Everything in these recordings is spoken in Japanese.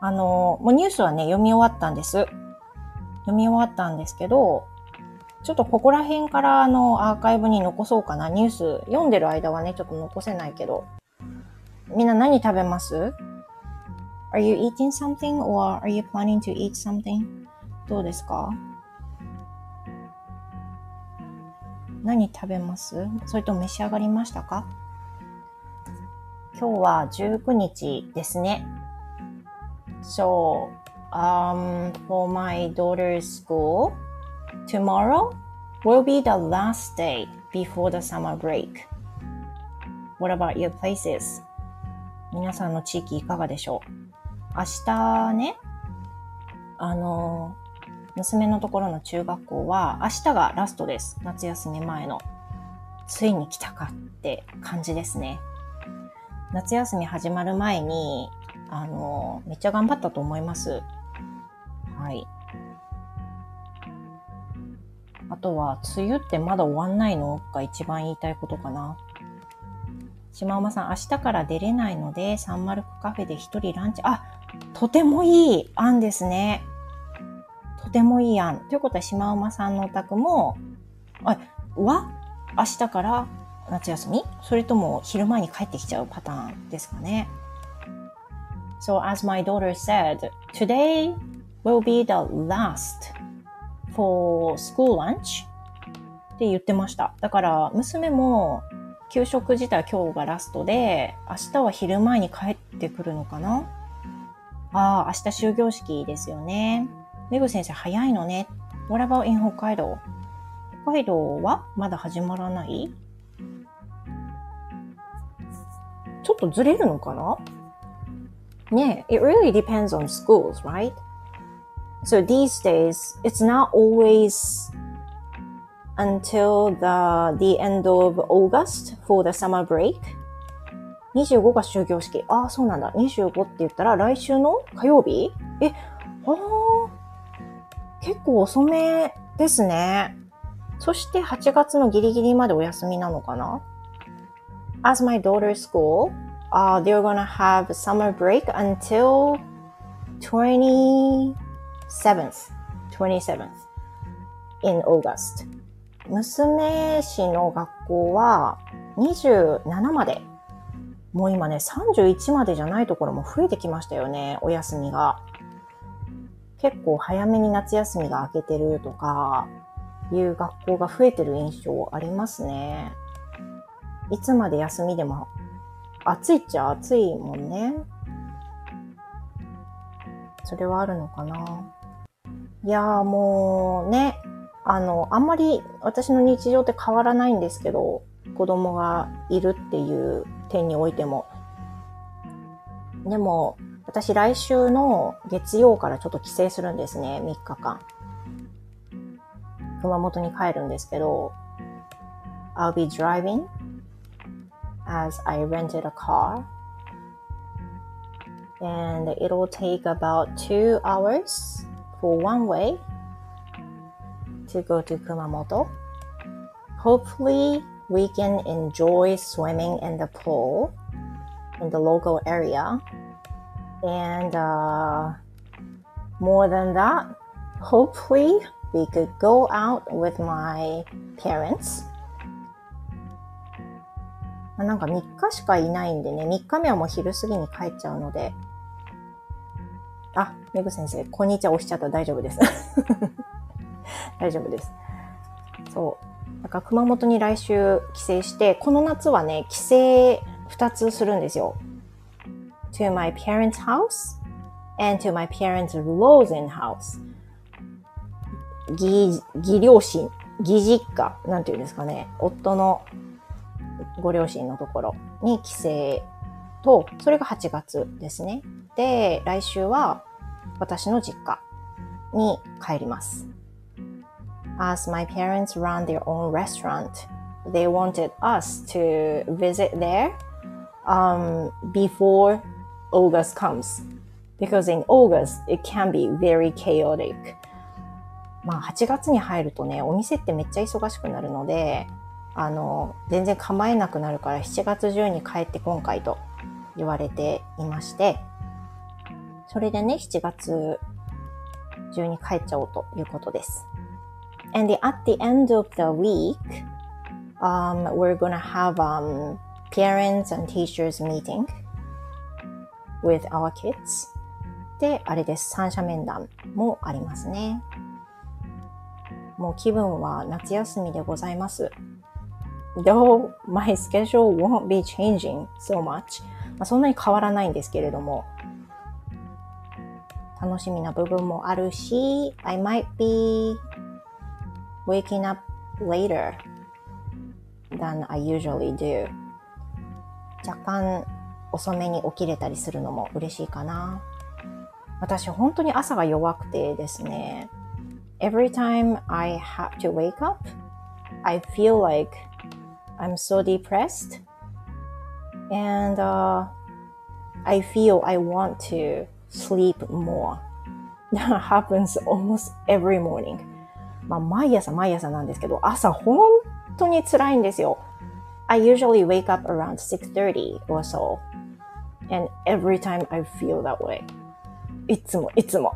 あの、もうニュースはね、読み終わったんです。読み終わったんですけど、ちょっとここら辺からあのアーカイブに残そうかな。ニュース読んでる間はね、ちょっと残せないけど。みんな何食べます ?Are you eating something or are you planning to eat something? どうですか？何食べます？それと召し上がりましたか？今日は19日ですね。So, um, for my daughter's school, tomorrow will be the last day before the summer break. What about your places? 皆さんの地域いかがでしょう明日ね、あの、娘のところの中学校は明日がラストです。夏休み前の。ついに来たかって感じですね。夏休み始まる前に、あの、めっちゃ頑張ったと思います。はい。あとは、梅雨ってまだ終わんないのが一番言いたいことかな。島馬さん、明日から出れないので、サンマルクカフェで一人ランチ。あ、とてもいい案ですね。とてもいい案。ということは、島馬さんのお宅も、あ、は明日から夏休み？それとも昼前に帰ってきちゃうパターンですかね。So as my daughter said, today will be the last for school lunch って言ってました。だから娘も給食自体今日がラストで、明日は昼前に帰ってくるのかな？ああ、明日終業式ですよね。メグ先生早いのね。What about in 北海道北海道はまだ始まらない？ちょっとずれるのかな？ね It really depends on schools, right? So these days, it's not always until the, the end of August for the summer break. 25が終業式。ああ、そうなんだ。25って言ったら来週の火曜日え、ああ、結構遅めですね。そして8月のギリギリまでお休みなのかな As my daughter's school, uh, they're gonna have summer break until 27th, 27th in August. 娘氏の学校は27まで。もう今ね、31までじゃないところも増えてきましたよね、お休みが。結構早めに夏休みが明けてるとか、いう学校が増えてる印象ありますね。いつまで休みでも暑いっちゃ暑いもんね。それはあるのかな。いやーもうね、あの、あんまり私の日常って変わらないんですけど、子供がいるっていう点においても。でも、私来週の月曜からちょっと帰省するんですね、3日間。熊本に帰るんですけど、I'll be driving as I rented a car and it'll take about two hours for one way to go to Kumamoto. Hopefully, we can enjoy swimming in the pool in the local area. And uh, more than that, hopefully, we could go out with my parents. なんか3日しかいないんでね、3日目はもう昼過ぎに帰っちゃうので。あ、メグ先生、こんにちは押しちゃった大丈夫です。大丈夫です。そう。だか熊本に来週帰省して、この夏はね、帰省2つするんですよ。to my parents' house and to my parents' Rosen house. 義、義両親、義実家、なんていうんですかね。夫のご両親のところに帰省と、それが8月ですね。で、来週は私の実家に帰ります。as my parents run their own restaurant. They wanted us to visit there um, before August comes. Because in August, it can be very chaotic. まあ8月に入るとね、お店ってめっちゃ忙しくなるので、あの、全然構えなくなるから7月中に帰って今回と言われていまして、それでね、7月中に帰っちゃおうということです。And the, at the end of the week, um, we're gonna have um, parents and teachers meeting with our kids. で、あれです。三者面談もありますね。もう気分は夏休みでございます。Though my schedule won't be changing so much. まあ、そんなに変わらないんですけれども、楽しみな部分もあるし、I might be waking up later than I usually do. 若干遅めに起きれたりするのも嬉しいかな。私本当に朝が弱くてですね。Every time I have to wake up, I feel like I'm so depressed and uh, I feel I want to sleep more. That happens almost every morning. まあ、毎朝毎朝なんですけど、朝本当に辛いんですよ。I usually wake up around 6.30 or so. And every time I feel that way. いつも、いつも。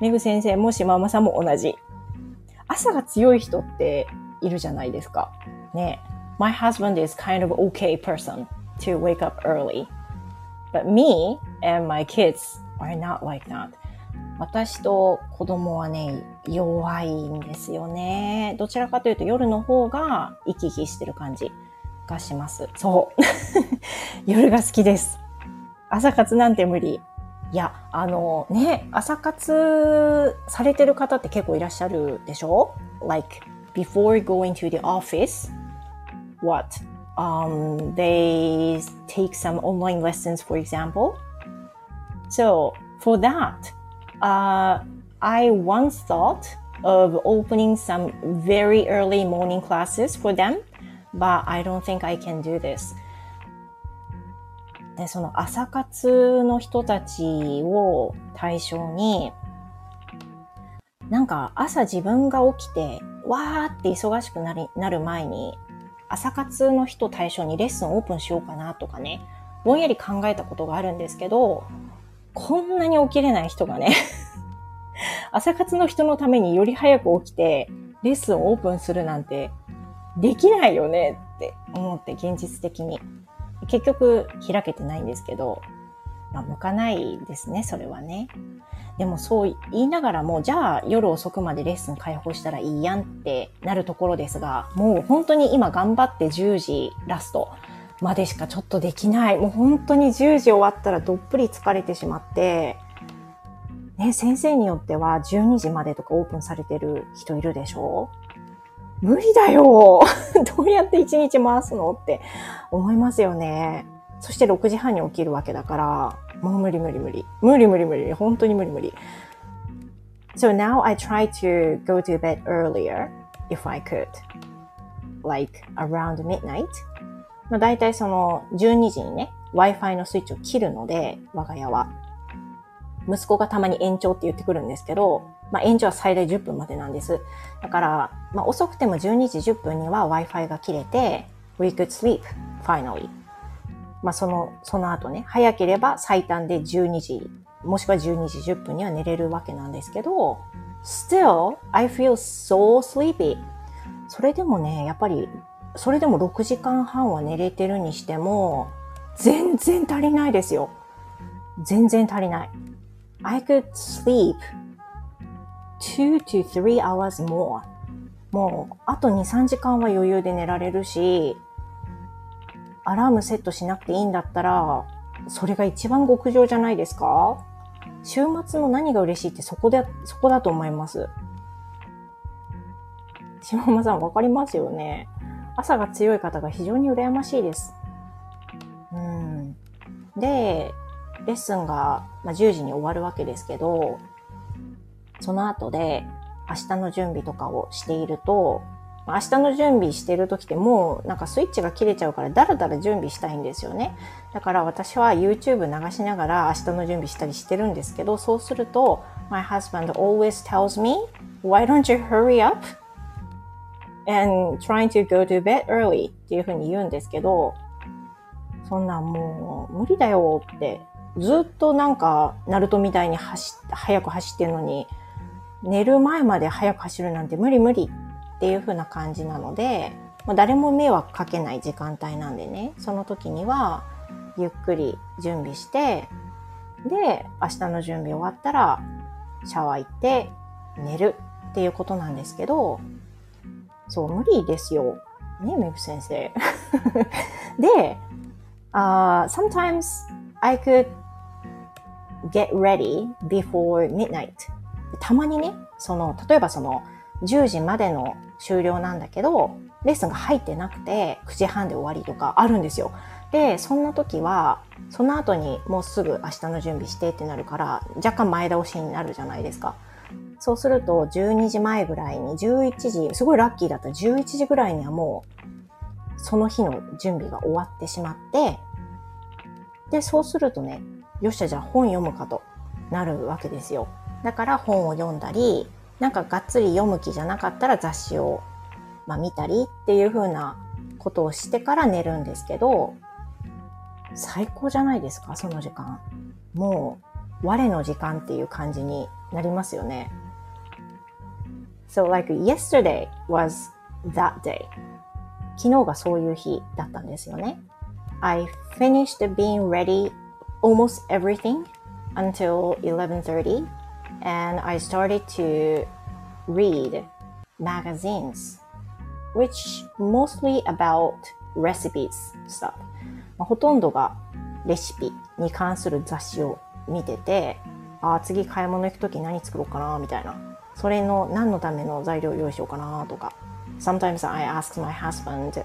めぐ先生もしママさんも同じ。朝が強い人っているじゃないですか。ね。My husband is kind of okay person to wake up early. But me and my kids are not like that. 私と子供はね、弱いんですよね。どちらかというと夜の方が生き生きしてる感じがします。そう。夜が好きです。朝活なんて無理。いや、あのね、朝活されてる方って結構いらっしゃるでしょ ?like, before going to the office, what? um, they take some online lessons, for example. So for that, uh, I once thought of opening some very early morning classes for them, but I don't think I can do this. で、その朝活の人たちを対象に、なんか朝自分が起きて、 わーって忙しくなりなる前に、朝活の人対象にレッスンオープンしようかなとかね、ぼんやり考えたことがあるんですけど、こんなに起きれない人がね 朝活の人のためにより早く起きて、レッスンをオープンするなんてできないよねって思って現実的に。結局開けてないんですけど、まあ向かないですね、それはね。でもそう言いながらも、じゃあ夜遅くまでレッスン開放したらいいやんってなるところですが、もう本当に今頑張って10時ラストまでしかちょっとできない。もう本当に10時終わったらどっぷり疲れてしまって、ね、先生によっては12時までとかオープンされてる人いるでしょ？無理だよ。どうやって1日回すの？って思いますよね。そして6時半に起きるわけだから、もう無理無理無理。無理無理無理。本当に無理無理。So now I try to go to bed earlier if I could. Like around midnight. まあ大体その12時にね、Wi-Fi のスイッチを切るので、我が家は。息子がたまに延長って言ってくるんですけど、まあ延長は最大10分までなんです。だから、まあ遅くても12時10分には Wi-Fi が切れて、we could sleep, finally. まあ、その、その後ね、早ければ最短で12時、もしくは12時10分には寝れるわけなんですけど、still, I feel so sleepy. それでもね、やっぱり、それでも6時間半は寝れてるにしても、全然足りないですよ。全然足りない。I could sleep two to three hours more. もう、あと2、3時間は余裕で寝られるし、アラームセットしなくていいんだったら、それが一番極上じゃないですか？週末の何が嬉しいってそこで、そこだと思います。島間さんわかりますよね？朝が強い方が非常に羨ましいです。うん。で、レッスンが、まあ、10時に終わるわけですけど、その後で明日の準備とかをしていると、明日の準備してる時ってもうなんかスイッチが切れちゃうからだらだら準備したいんですよね。だから私は YouTube 流しながら明日の準備したりしてるんですけど、そうすると My husband always tells me, Why don't you hurry up? and trying to go to bed early? っていうふうに言うんですけど、そんなもう無理だよってずっとなんか、ナルトみたいに走早く走ってるのに、寝る前まで早く走るなんて無理無理っていう風な感じなので、まあ、誰も迷惑かけない時間帯なんでね、その時には、ゆっくり準備して、で、明日の準備終わったら、シャワー行って寝るっていうことなんですけど、そう、無理ですよ。ね、メグ先生。で、uh, sometimes I could get ready before midnight. たまにね、その、例えばその、10時までの終了なんだけど、レッスンが入ってなくて、9時半で終わりとかあるんですよ。で、そんな時は、その後にもうすぐ明日の準備してってなるから、若干前倒しになるじゃないですか。そうすると、12時前ぐらいに、11時、すごいラッキーだった11時ぐらいにはもう、その日の準備が終わってしまって、で、そうするとね、よっしゃ、じゃあ本読むかとなるわけですよ。だから本を読んだり、なんかがっつり読む気じゃなかったら雑誌を、まあ、見たりっていう風なことをしてから寝るんですけど、最高じゃないですか、その時間。もう、我の時間っていう感じになりますよね。So like yesterday was that day. 昨日がそういう日だったんですよね。I finished being ready almost everything until 11:30 and I started to read magazines which mostly about recipes stuff まあ、ほとんどがレシピに関する雑誌を見てて、ああ、次買い物行くとき何作ろうかな、みたいな。それの何のための材料用意しようかな、とか。Sometimes I ask my husband、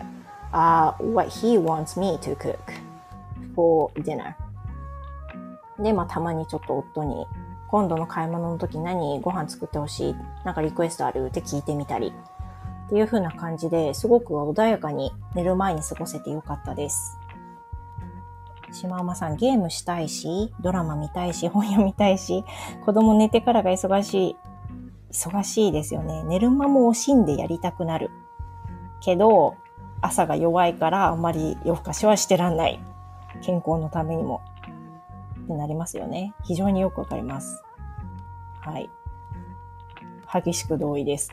uh, what he wants me to cook for dinner. で、まあ、たまにちょっと夫に、今度の買い物の時何ご飯作ってほしい？なんかリクエストある？って聞いてみたり。っていう風な感じですごく穏やかに寝る前に過ごせてよかったです。シマウマさん、ゲームしたいし、ドラマ見たいし、本読みたいし、子供寝てからが忙しい。忙しいですよね。寝る間も惜しんでやりたくなる。けど、朝が弱いからあんまり夜更かしはしてらんない。健康のためにも。ってなりますよね。非常によくわかります。はい。激しく同意です。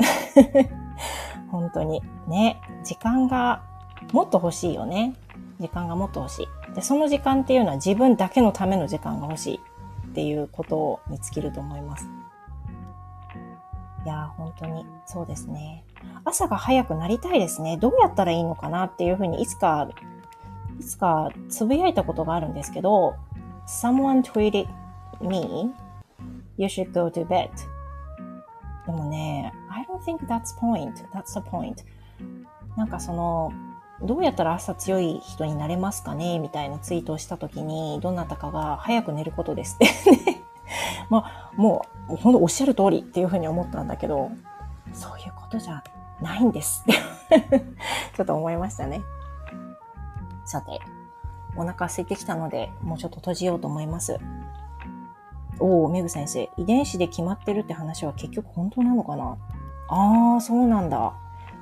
本当に。ね。時間がもっと欲しいよね。時間がもっと欲しい。で、その時間っていうのは自分だけのための時間が欲しいっていうことに尽きると思います。いやー、本当にそうですね。朝が早くなりたいですね。どうやったらいいのかなっていうふうにいつか、いつかつぶやいたことがあるんですけど、someone tweeted me, you should go to bed. でもね、I don't think that's point. That's the point. なんかその、どうやったら朝強い人になれますかね？みたいなツイートをしたときに、どなたかが早く寝ることですって。まあ、もう、もうほんとおっしゃる通りっていうふうに思ったんだけど、そういうことじゃないんですって ちょっと思いましたね。さて、お腹空いてきたので、もうちょっと閉じようと思います。おお、メグ先生、遺伝子で決まってるって話は結局本当なのかな？ああ、そうなんだ。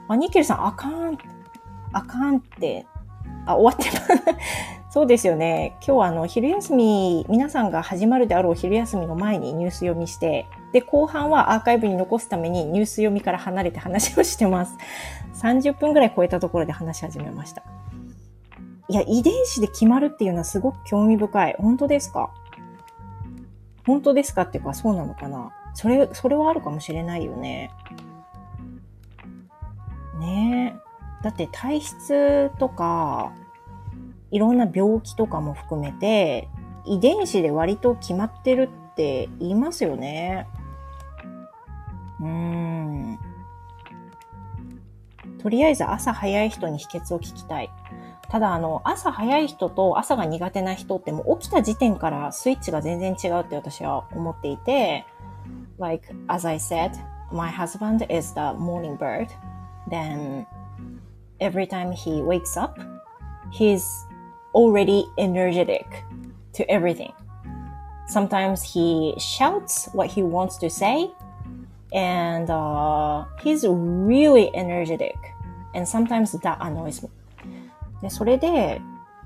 あ、ニッケルさん、あかん。あかんって、あ、終わってます。そうですよね。今日はあの、昼休み、皆さんが始まるであろう昼休みの前にニュース読みして、で、後半はアーカイブに残すためにニュース読みから離れて話をしてます。30分ぐらい超えたところで話し始めました。いや、遺伝子で決まるっていうのはすごく興味深い。本当ですか？本当ですかっていうか、そうなのかな？それ、それはあるかもしれないよね。ねえ。だって体質とか、いろんな病気とかも含めて、遺伝子で割と決まってるって言いますよね。うーん。とりあえず朝早い人に秘訣を聞きたい。ただ、あの、朝早い人と朝が苦手な人ってもう起きた時点からスイッチが全然違うって私は思っていて、like, as I said, my husband is the morning bird. Then every time he wakes up, he's already energetic to everything. Sometimes he shouts what he wants to say, and uh, he's really energetic. And sometimes that annoys me. でそれで、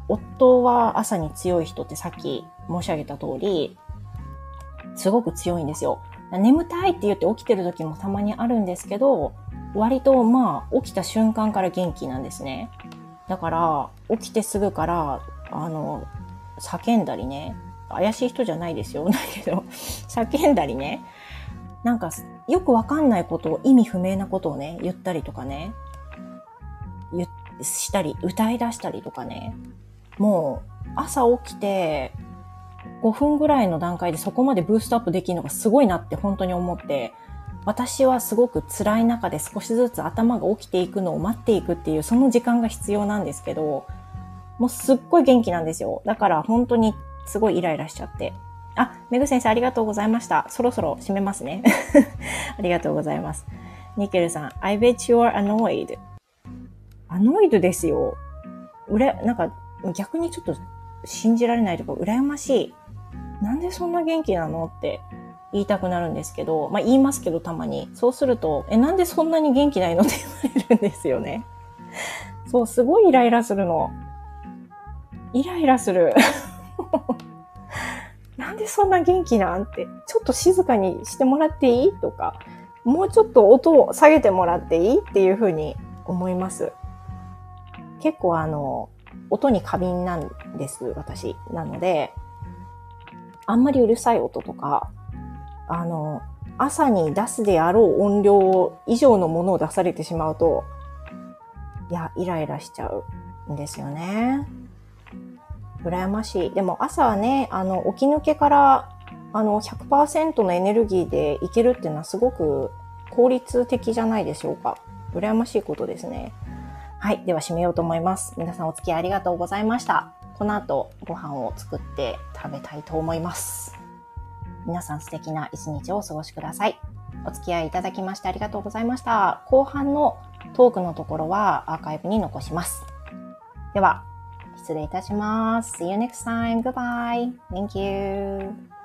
夫は朝に強い人ってさっき申し上げた通り、すごく強いんですよ。眠たいって言って起きてる時もたまにあるんですけど、割とまあ起きた瞬間から元気なんですね。だから起きてすぐからあの叫んだりね怪しい人じゃないですよ だけど叫んだりねなんかよくわかんないことを意味不明なことをね言ったりとかね言したり歌い出したりとかねもう朝起きて5分ぐらいの段階でそこまでブーストアップできるのがすごいなって本当に思って私はすごく辛い中で少しずつ頭が起きていくのを待っていくっていうその時間が必要なんですけど、もうすっごい元気なんですよ。だから本当にすごいイライラしちゃって。あ、めぐ先生ありがとうございました。そろそろ閉めますね。ありがとうございます。ニケルさん、I bet you're annoyed. Annoyed ですよ。うら、なんか逆にちょっと信じられないとか羨ましい。なんでそんな元気なのって言いたくなるんですけど、まあ言いますけどたまに。そうすると、え、なんでそんなに元気ないのって言われるんですよね。そう、すごいイライラするの。イライラする。なんでそんな元気なんって、ちょっと静かにしてもらっていい？とか、もうちょっと音を下げてもらっていい？っていうふうに思います。結構あの、音に過敏なんです、私。なので、あんまりうるさい音とか、あの、朝に出すであろう音量以上のものを出されてしまうと、いや、イライラしちゃうんですよね。羨ましい。でも朝はね、あの、起き抜けから、あの、100%のエネルギーでいけるっていうのはすごく効率的じゃないでしょうか。羨ましいことですね。はい。では締めようと思います。皆さんお付き合いありがとうございました。この後ご飯を作って食べたいと思います。皆さん素敵な一日をお過ごしください。お付き合いいただきましてありがとうございました。後半のトークのところはアーカイブに残します。では、失礼いたします。See you next time. Goodbye. Thank you.